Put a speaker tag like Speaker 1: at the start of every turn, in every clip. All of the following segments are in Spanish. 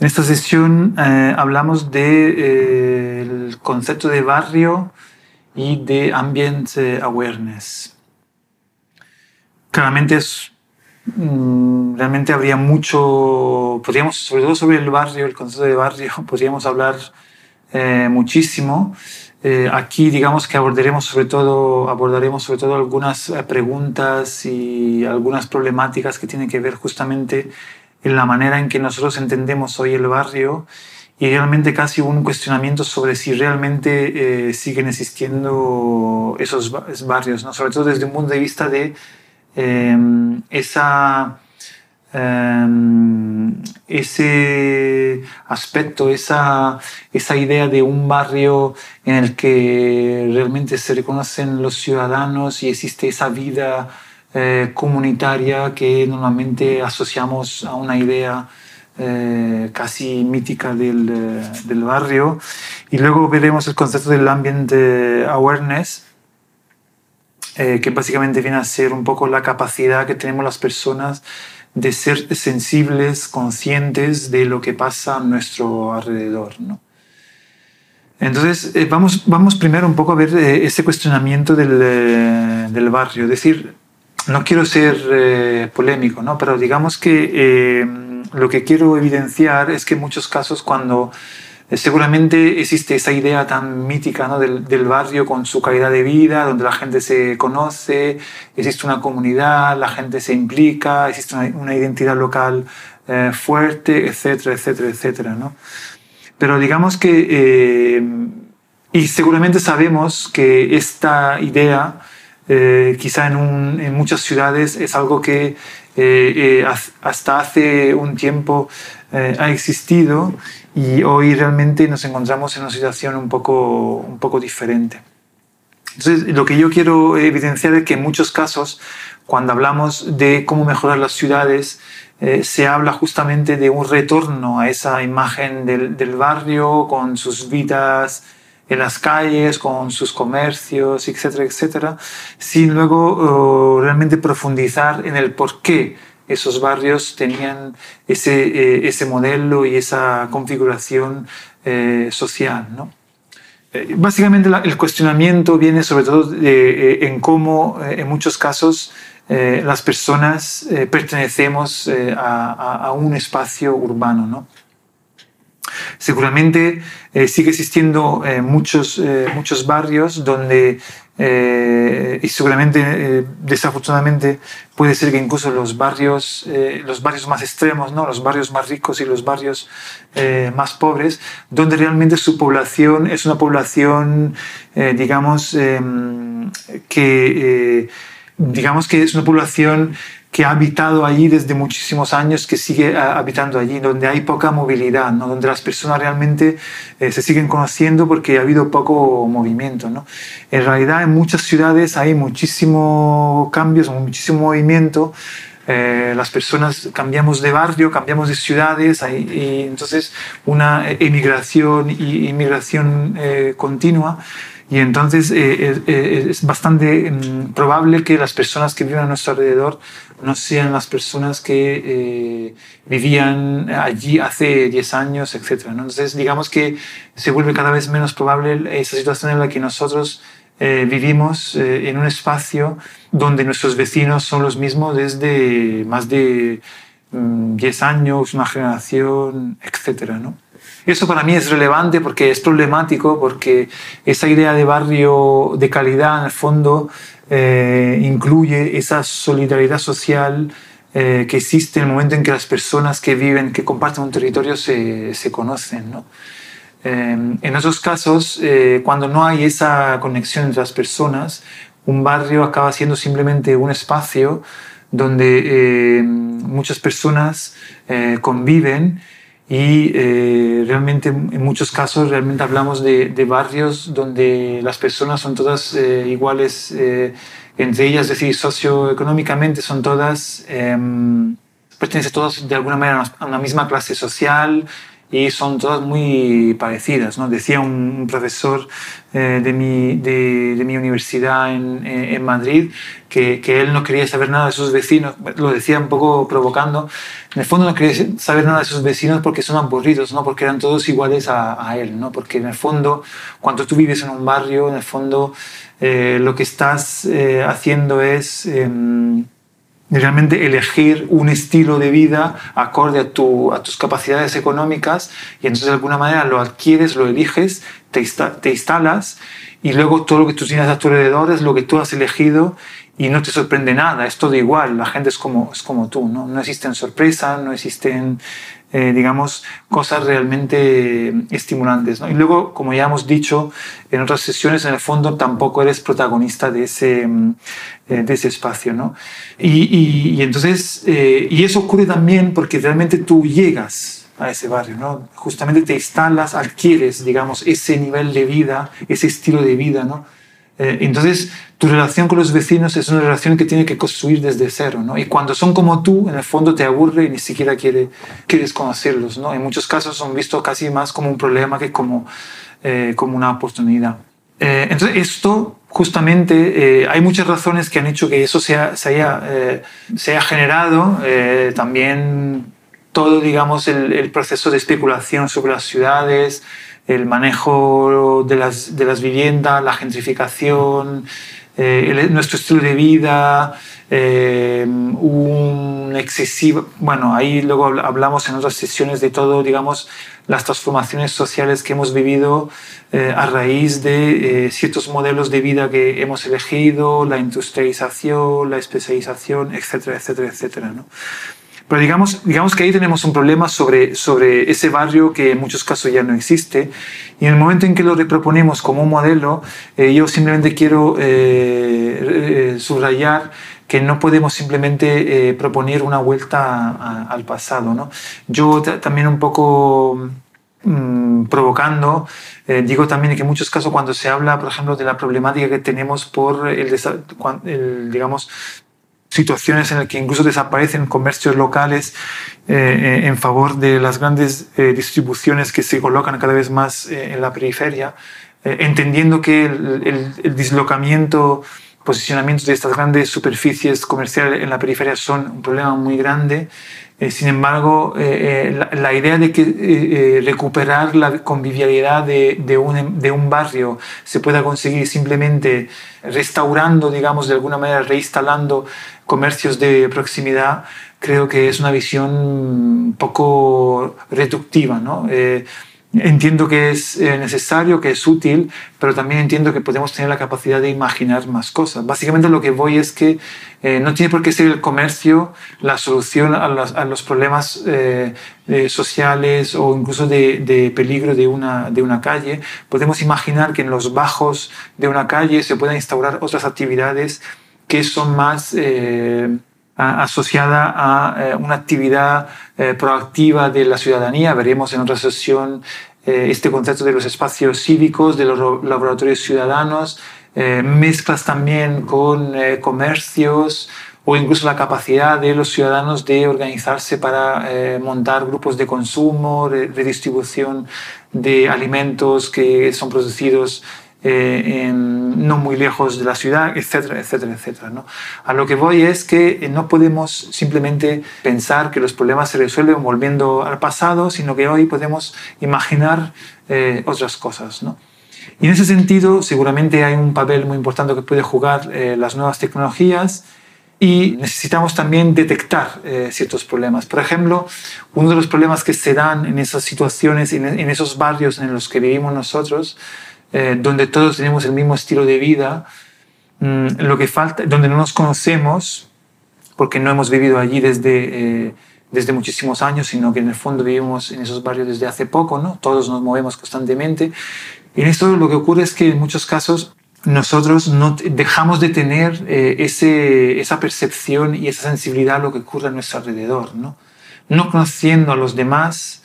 Speaker 1: en esta sesión eh, hablamos del de, eh, concepto de barrio y de ambient eh, awareness. Claramente es, mm, realmente habría mucho, podríamos, sobre todo sobre el barrio, el concepto de barrio, podríamos hablar muchísimo. aquí digamos que abordaremos sobre todo, abordaremos sobre todo algunas preguntas y algunas problemáticas que tienen que ver justamente en la manera en que nosotros entendemos hoy el barrio y realmente casi un cuestionamiento sobre si realmente eh, siguen existiendo esos barrios, ¿no? sobre todo desde un punto de vista de em, esa, em, ese aspecto, esa, esa idea de un barrio en el que realmente se reconocen los ciudadanos y existe esa vida eh, comunitaria que normalmente asociamos a una idea eh, casi mítica del, eh, del, barrio. Y luego veremos el concepto del ambient awareness, que básicamente viene a ser un poco la capacidad que tenemos las personas de ser sensibles, conscientes de lo que pasa a nuestro alrededor. ¿no? Entonces, vamos, vamos primero un poco a ver ese cuestionamiento del, del barrio. Es decir, no quiero ser eh, polémico, ¿no? pero digamos que eh, lo que quiero evidenciar es que en muchos casos cuando eh, seguramente existe esa idea tan mítica ¿no? del, del, barrio con su calidad de vida, donde la gente se conoce, existe una comunidad, la gente se implica, existe una, una identidad local fuerte, etcétera, etcétera, etcétera. ¿no? Pero digamos que, y seguramente sabemos que esta idea eh, quizá en, muchas ciudades es algo que eh, eh, hasta hace un tiempo ha existido y hoy realmente nos encontramos en una situación un poco, un poco diferente. Entonces, lo que yo quiero evidenciar es que en muchos casos, cuando hablamos de cómo mejorar las ciudades, se habla justamente de un retorno a esa imagen del, del barrio con sus vidas en las calles, con sus comercios, etcétera, etcétera, sin luego uh, realmente profundizar en el por qué esos barrios tenían ese, eh, ese modelo y esa configuración eh, social. ¿no? Eh, básicamente el cuestionamiento viene sobre todo en cómo en muchos casos las personas pertenecemos a, a, un espacio urbano. ¿no? Seguramente eh, sigue existiendo eh, muchos, eh, muchos barrios donde, y seguramente, desafortunadamente, puede ser que incluso los barrios, los barrios más extremos, ¿no? los barrios más ricos y los barrios más pobres, donde realmente su población es una población, digamos, em, que, digamos que es una población que ha habitado allí desde muchísimos años, que sigue ah, habitando allí, donde hay poca movilidad, ¿no? donde las personas realmente eh, se siguen conociendo porque ha habido poco movimiento. ¿no? En realidad en muchas ciudades hay muchísimos cambios, muchísimo movimiento, eh, las personas cambiamos de barrio, cambiamos de ciudades, hay, entonces una emigración y inmigración eh, continua. Y entonces es bastante mm, probable que las personas que viven a nuestro alrededor no sean las personas que eh, vivían allí hace 10 años, etc. Entonces, digamos que se vuelve cada vez menos probable esa situación en la que nosotros eh, vivimos eh, en un espacio donde nuestros vecinos son los mismos desde más de 10 mm, años, una generación, etc. ¿no? Eso para mí es relevante porque es problemático, porque esa idea de barrio de calidad en el fondo eh, incluye esa solidaridad social eh, que existe en el momento en que las personas que viven, que comparten un territorio se, se conocen. ¿no? Eh, en esos casos, cuando no hay esa conexión entre las personas, un barrio acaba siendo simplemente un espacio donde muchas personas conviven y eh, realmente en muchos casos realmente hablamos de, de barrios donde las personas son todas eh, iguales eh, entre ellas, es decir, socioeconómicamente son todas, em, pertenecen todas de alguna manera a una misma clase social, y son todas muy parecidas. ¿no? Decía un, profesor eh, de, mi, de, de, mi universidad en, en Madrid que, que, él no quería saber nada de sus vecinos, lo decía un poco provocando, en el fondo no quería saber nada de sus vecinos porque son aburridos, ¿no? porque eran todos iguales a, a él, ¿no? porque en el fondo cuando tú vives en un barrio, en el fondo eh, lo que estás eh, haciendo es... Eh, realmente elegir un estilo de vida acorde a, tu, a tus capacidades económicas y entonces de alguna manera lo adquieres, lo eliges, te, te instalas y luego todo lo que tú tienes a tu alrededor es lo que tú has elegido y no te sorprende nada, es todo igual, la gente es como, es como tú, ¿no? no existen sorpresas, no existen eh, digamos, cosas realmente estimulantes. ¿no? Y luego, como ya hemos dicho en otras sesiones, en el fondo tampoco eres protagonista de ese, mm, eh, de ese espacio. ¿no? Y, y, entonces, eh, y eso ocurre también porque realmente tú llegas a ese barrio, ¿no? Justamente te instalas, adquieres, digamos, ese nivel de vida, ese estilo de vida, ¿no? Eh, entonces, tu relación con los vecinos es una relación que tiene que construir desde cero, ¿no? Y cuando son como tú, en el fondo te aburre y ni siquiera quiere, quieres conocerlos, ¿no? En muchos casos son vistos casi más como un problema que como, eh, como una oportunidad. Eh, entonces, esto justamente, hay muchas razones que han hecho que eso se, haya, se haya generado. también todo, digamos, el, el proceso de especulación sobre las ciudades, el manejo de las, de las viviendas, la gentrificación, eh, nuestro estilo de vida, eh, un excesivo, bueno, ahí luego hablamos en otras sesiones de todo, digamos, las transformaciones sociales que hemos vivido eh, a raíz de ciertos modelos de vida que hemos elegido, la industrialización, la especialización, etcétera, etcétera, etcétera. ¿no? Pero digamos, digamos que ahí tenemos un problema sobre, sobre ese barrio que en muchos casos ya no existe. Y en el momento en que lo reproponemos como un modelo, eh, yo simplemente quiero eh, eh, subrayar que no podemos simplemente proponer una vuelta al pasado. ¿no? Yo también un poco mm, provocando, digo también que en muchos casos cuando se habla, por ejemplo, de la problemática que tenemos por el, el digamos, situaciones en las que incluso desaparecen comercios locales eh, eh, en favor de las grandes eh, distribuciones que se colocan cada vez más en la periferia, entendiendo que el, el, dislocamiento, posicionamiento de estas grandes superficies comerciales en la periferia son un problema muy grande. Sin embargo, la, la, idea de que recuperar la convivialidad de, un, de un barrio se pueda conseguir simplemente restaurando, digamos, de alguna manera, reinstalando comercios de proximidad, creo que es una visión poco reductiva. ¿no? Eh, entiendo que es eh, necesario, que es útil, pero también entiendo que podemos tener la capacidad de imaginar más cosas. Básicamente lo que voy es que eh, no tiene por qué ser el comercio la solución a los, a los problemas eh, sociales o incluso de, de, peligro de una, de una calle. Podemos imaginar que en los bajos de una calle se puedan instaurar otras actividades que son más eh, asociadas a eh, una actividad eh, proactiva de la ciudadanía. Veremos en otra sesión este concepto de los espacios cívicos, de los laboratorios ciudadanos, mezclas también con comercios o incluso la capacidad de los ciudadanos de organizarse para montar grupos de consumo, de, de distribución de alimentos que son producidos eh, no muy lejos de la ciudad, etcétera, etcétera, etcétera. ¿no? A lo que voy es que no podemos simplemente pensar que los problemas se resuelven volviendo al pasado, sino que hoy podemos imaginar eh, otras cosas. ¿no? Y en ese sentido, seguramente hay un papel muy importante que puede jugar eh, las nuevas tecnologías y necesitamos también detectar eh, ciertos problemas. Por ejemplo, uno de los problemas que se dan en esas situaciones, en, esos barrios en los que vivimos nosotros, eh, donde todos tenemos el mismo estilo de vida, mm, lo que falta, donde no nos conocemos, porque no hemos vivido allí desde, eh, desde muchísimos años, sino que en el fondo vivimos en esos barrios desde hace poco, ¿no? Todos nos movemos constantemente. Y en esto lo que ocurre es que en muchos casos nosotros no dejamos de tener eh, ese, esa percepción y esa sensibilidad a lo que ocurre a nuestro alrededor, ¿no? No conociendo a los demás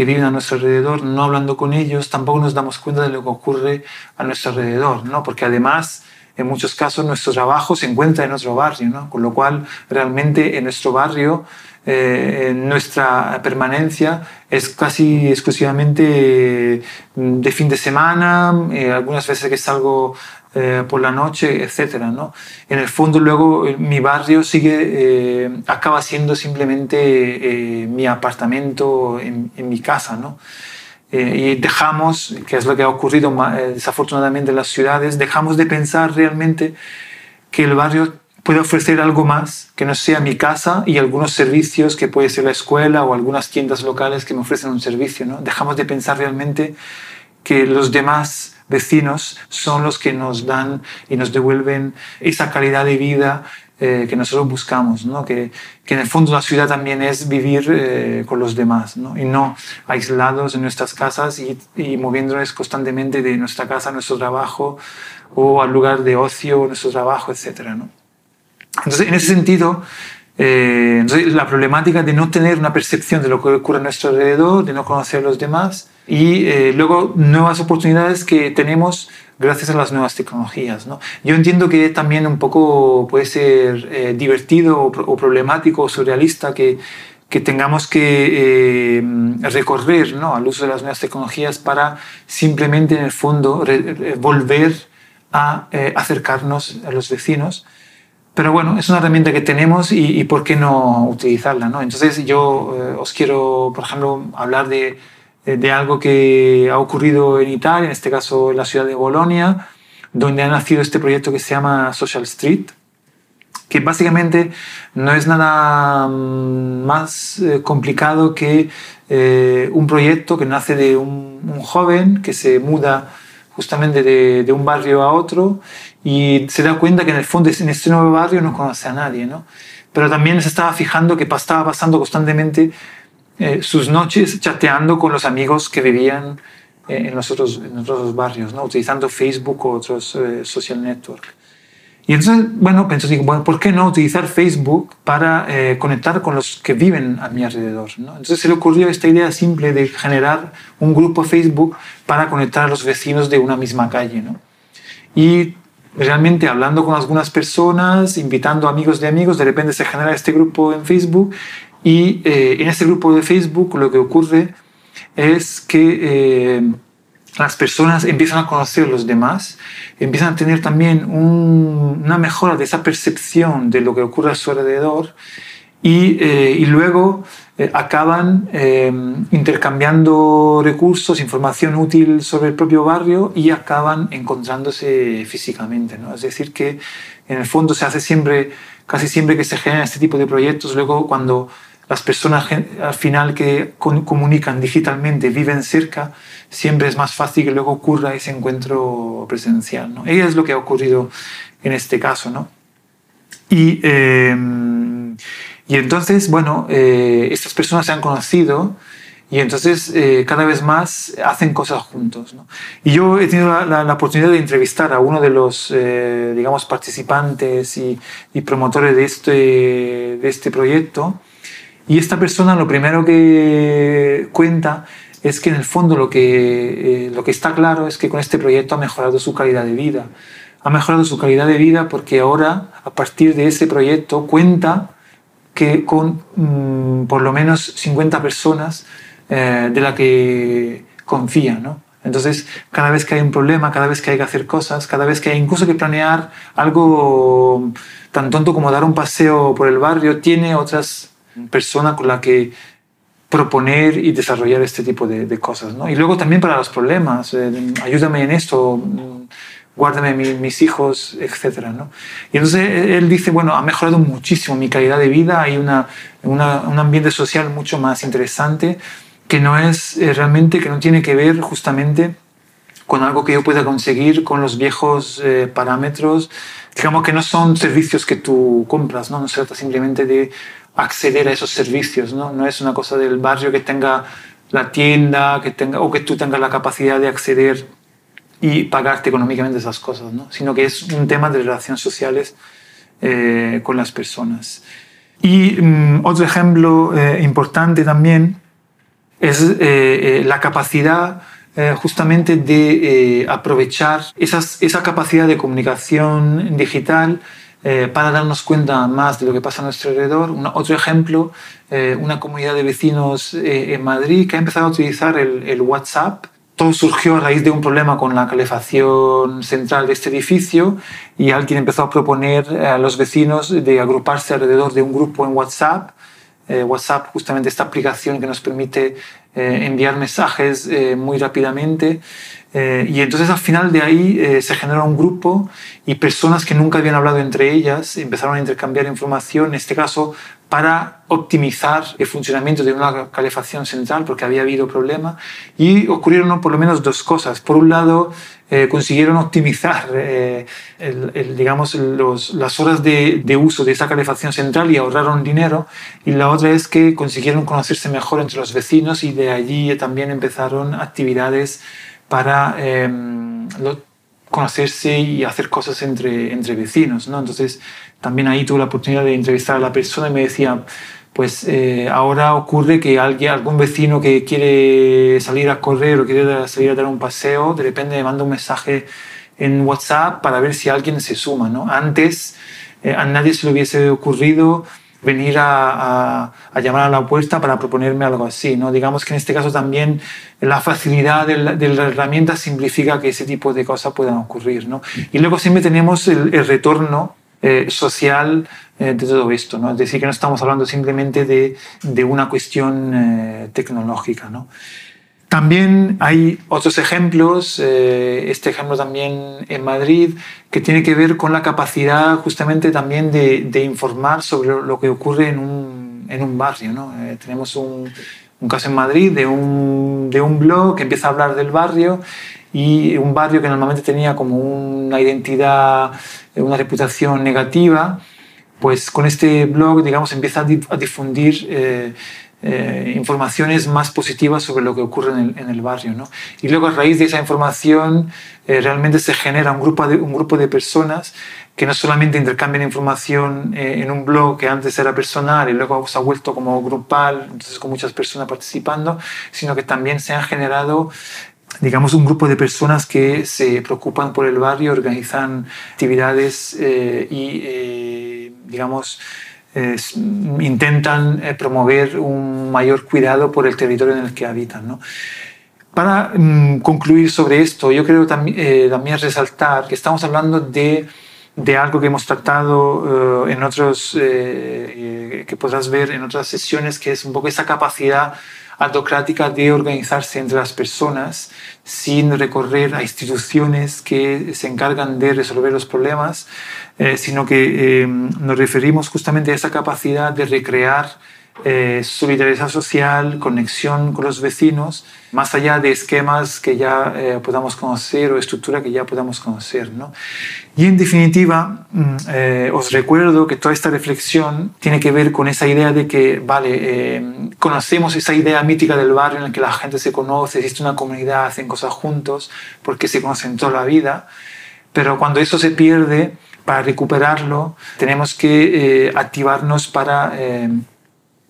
Speaker 1: que viven a nuestro alrededor, no hablando con ellos, tampoco nos damos cuenta de lo que ocurre a nuestro alrededor, ¿no? Porque además, en muchos casos, nuestro trabajo se encuentra en nuestro barrio, ¿no? Con lo cual, realmente en nuestro barrio eh, nuestra permanencia es casi exclusivamente mm, de fin de semana, eh, algunas veces que salgo eh, por la noche, etc. ¿no? En el fondo luego mi barrio sigue, acaba siendo simplemente mi apartamento en, en mi casa. ¿no? y dejamos, que es lo que ha ocurrido desafortunadamente en las ciudades, dejamos de pensar realmente que el barrio puede ofrecer algo más que no sea mi casa y algunos servicios que puede ser la escuela o algunas tiendas locales que me ofrecen un servicio. ¿no? Dejamos de pensar realmente que los demás vecinos son los que nos dan y nos devuelven esa calidad de vida eh, que nosotros buscamos, ¿no? que, que, en el fondo la ciudad también es vivir eh, con los demás ¿no? y no aislados en nuestras casas y, y, moviéndonos constantemente de nuestra casa a nuestro trabajo o al lugar de ocio, nuestro trabajo, etc. ¿no? Entonces, en ese sentido, eh, la problemática de no tener una percepción de lo que ocurre a nuestro alrededor, de no conocer a los demás y eh, luego nuevas oportunidades que tenemos gracias a las nuevas tecnologías. ¿no? Yo entiendo que también un poco puede ser eh, divertido o, problemático o surrealista que, que tengamos que recorrer ¿no? al uso de las nuevas tecnologías para simplemente en el fondo volver a acercarnos a los vecinos pero bueno, es una herramienta que tenemos y, por qué no utilizarla. ¿no? Entonces yo eh, os quiero, por ejemplo, hablar de, de, algo que ha ocurrido en Italia, en este caso en la ciudad de Bolonia, donde ha nacido este proyecto que se llama Social Street, que básicamente no es nada mm, más eh, complicado que eh, un proyecto que nace de un, joven que se muda justamente de, de, un barrio a otro y se da cuenta que en el fondo en este nuevo barrio no conoce a nadie, ¿no? Pero también se estaba fijando que estaba pasando constantemente eh, sus noches chateando con los amigos que vivían eh, en, los otros, en otros barrios, ¿no? Utilizando Facebook o otros eh, social networks. Y entonces, bueno, pensó, digo, bueno, ¿por qué no utilizar Facebook para conectar con los que viven a mi alrededor? ¿no? Entonces se le ocurrió esta idea simple de generar un grupo Facebook para conectar a los vecinos de una misma calle. ¿no? Y realmente hablando con algunas personas, invitando amigos de amigos, de repente se genera este grupo en Facebook y eh, en este grupo de Facebook lo que ocurre es que eh, las personas empiezan a conocer a los demás, empiezan a tener también una mejora de esa percepción de lo que ocurre a su alrededor y, eh, y luego eh, acaban eh, intercambiando recursos, información útil sobre el propio barrio y acaban encontrándose físicamente. ¿no? Es decir, que en el fondo se hace siempre, casi siempre que se generan este tipo de proyectos, luego cuando las personas al final que comunican digitalmente viven cerca, siempre es más fácil que luego ocurra ese encuentro presencial. ¿no? Y es lo que ha ocurrido en este caso. ¿no? Y y entonces, bueno, eh, estas personas se han conocido y entonces eh, cada vez más hacen cosas juntos. ¿no? Y yo he tenido la, la, oportunidad de entrevistar a uno de los, eh, digamos, participantes y, y, promotores de este, de este proyecto. Y esta persona lo primero que cuenta es que en el fondo lo que, lo que está claro es que con este proyecto ha mejorado su calidad de vida. Ha mejorado su calidad de vida porque ahora, a partir de ese proyecto, cuenta que con mm, por lo menos 50 personas eh, de la que confía, ¿no? Entonces, cada vez que hay un problema, cada vez que hay que hacer cosas, cada vez que hay incluso que planear algo tan tonto como dar un paseo por el barrio, tiene otras personas con las que proponer y desarrollar este tipo de, cosas. ¿no? Y luego también para los problemas, eh, ayúdame en esto, guárdame mis hijos, etc. ¿no? Y entonces él dice, bueno, ha mejorado muchísimo mi calidad de vida, hay una, un ambiente social mucho más interesante que no es eh, realmente, que no tiene que ver justamente con algo que yo pueda conseguir con los viejos eh, parámetros, digamos que no son servicios que tú compras, ¿no? no se trata simplemente de acceder a esos servicios, ¿no? no es una cosa del barrio que tenga la tienda que tenga, o que tú tengas la capacidad de acceder y pagarte económicamente esas cosas, ¿no? sino que es un tema de relaciones sociales eh, con las personas. Y mm, otro ejemplo eh, importante también es eh, la capacidad justamente de aprovechar esas, esa capacidad de comunicación digital para darnos cuenta más de lo que pasa a nuestro alrededor. otro ejemplo, una comunidad de vecinos en Madrid que ha empezado a utilizar el, el WhatsApp todo surgió a raíz de un problema con la calefacción central de este edificio y alguien empezó a proponer a los vecinos de agruparse alrededor de un grupo en WhatsApp. Eh, WhatsApp, justamente esta aplicación que nos permite eh, enviar mensajes eh, muy rápidamente. y entonces al final de ahí se generó un grupo y personas que nunca habían hablado entre ellas empezaron a intercambiar información, en este caso para optimizar el funcionamiento de una calefacción central porque había habido problema y ocurrieron por lo menos dos cosas. Por un lado, eh, consiguieron optimizar eh, digamos, las horas de, uso de esa calefacción central y ahorraron dinero. Y la otra es que consiguieron conocerse mejor entre los vecinos y de allí también empezaron actividades para em, conocerse y hacer cosas entre, entre vecinos. ¿no? Entonces, también ahí tuve la oportunidad de entrevistar a la persona y me decía, pues eh, ahora ocurre que alguien, algún vecino que quiere salir a correr o quiere salir a dar un paseo, de repente me manda un mensaje en WhatsApp para ver si alguien se suma. ¿no? Antes eh, a nadie se le hubiese ocurrido venir a, a, llamar a la puerta para proponerme algo así. ¿no? Digamos que en este caso también la facilidad de la, de la herramienta simplifica que ese tipo de cosas puedan ocurrir. ¿no? Y luego siempre tenemos el, el retorno eh, social eh, de todo esto. ¿no? Es decir, que no estamos hablando simplemente de, de una cuestión eh, tecnológica. ¿no? También hay otros ejemplos, este ejemplo también en Madrid, que tiene que ver con la capacidad justamente también de, de informar sobre lo que ocurre en un, en un barrio. ¿no? tenemos un, un, caso en Madrid de un, de un blog que empieza a hablar del barrio y un barrio que normalmente tenía como una identidad, una reputación negativa, pues con este blog, digamos, empieza a difundir eh, eh, informaciones más positivas sobre lo que ocurre en el, en el, barrio. ¿no? Y luego a raíz de esa información eh, realmente se genera un grupo, de, un grupo de personas que no solamente intercambian información en un blog que antes era personal y luego se ha vuelto como grupal, entonces con muchas personas participando, sino que también se han generado digamos, un grupo de personas que se preocupan por el barrio, organizan actividades eh, y, eh, digamos, intentan eh, promover un mayor cuidado por el territorio en el que habitan. ¿no? Para mm, concluir sobre esto, yo creo también, también resaltar que estamos hablando de, de algo que hemos tratado en otros, que podrás ver en otras sesiones, que es un poco esa capacidad autocrática de organizarse entre las personas sin recorrer a instituciones que se encargan de resolver los problemas, eh, sino que eh, nos referimos justamente a esa capacidad de recrear eh, solidaridad social, conexión con los vecinos, más allá de esquemas que ya eh, podamos conocer o estructura que ya podamos conocer. ¿no? Y en definitiva, mm, eh, os recuerdo que toda esta reflexión tiene que ver con esa idea de que, vale, conocemos esa idea mítica del barrio en el que la gente se conoce, existe una comunidad, hacen cosas juntos, porque se conocen toda la vida, pero cuando eso se pierde, para recuperarlo, tenemos que activarnos para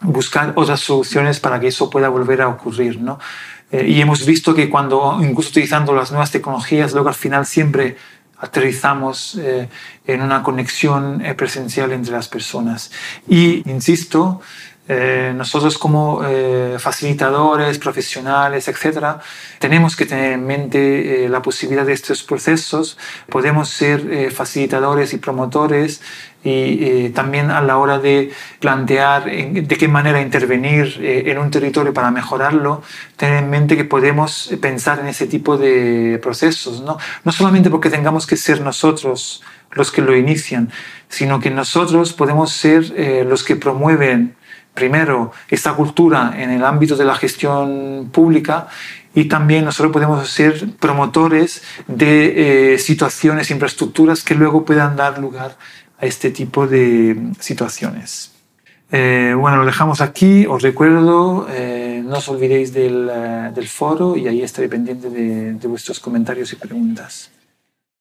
Speaker 1: buscar otras soluciones para que eso pueda volver a ocurrir. ¿no? Eh, y hemos visto que cuando, incluso utilizando las nuevas tecnologías, luego al final siempre aterrizamos eh, en una conexión eh, presencial entre las personas. Y, insisto, Eh, nosotros como facilitadores, profesionales, etcétera, tenemos que tener en mente la posibilidad de estos procesos. Podemos ser facilitadores y promotores y también a la hora de plantear de qué manera intervenir en un territorio para mejorarlo, tener en mente que podemos pensar en ese tipo de procesos, no, no solamente porque tengamos que ser nosotros los que lo inician, sino que nosotros podemos ser los que promueven primero, esta cultura en el ámbito de la gestión pública y también nosotros podemos ser promotores de eh, situaciones, infraestructuras que luego puedan dar lugar a este tipo de situaciones. Eh, bueno, lo dejamos aquí. Os recuerdo, eh, no os olvidéis del, del, foro y ahí estaré pendiente de vuestros comentarios y preguntas.